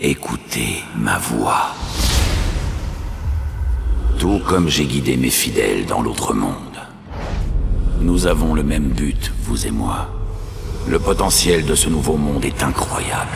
écoutez ma voix. Tout comme j'ai guidé mes fidèles dans l'autre monde. Nous avons le même but, vous et moi. Le potentiel de ce nouveau monde est incroyable.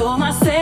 told myself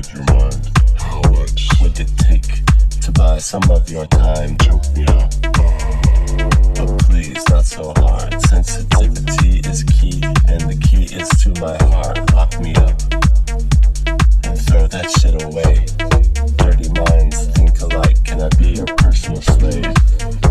inside your mind. How much would it take to buy some of your time? Choke me out. But please, not so hard. Sensitivity is key, and the key is to my heart. Lock me up and throw that shit away. Dirty minds think alike. Can I be your personal slave?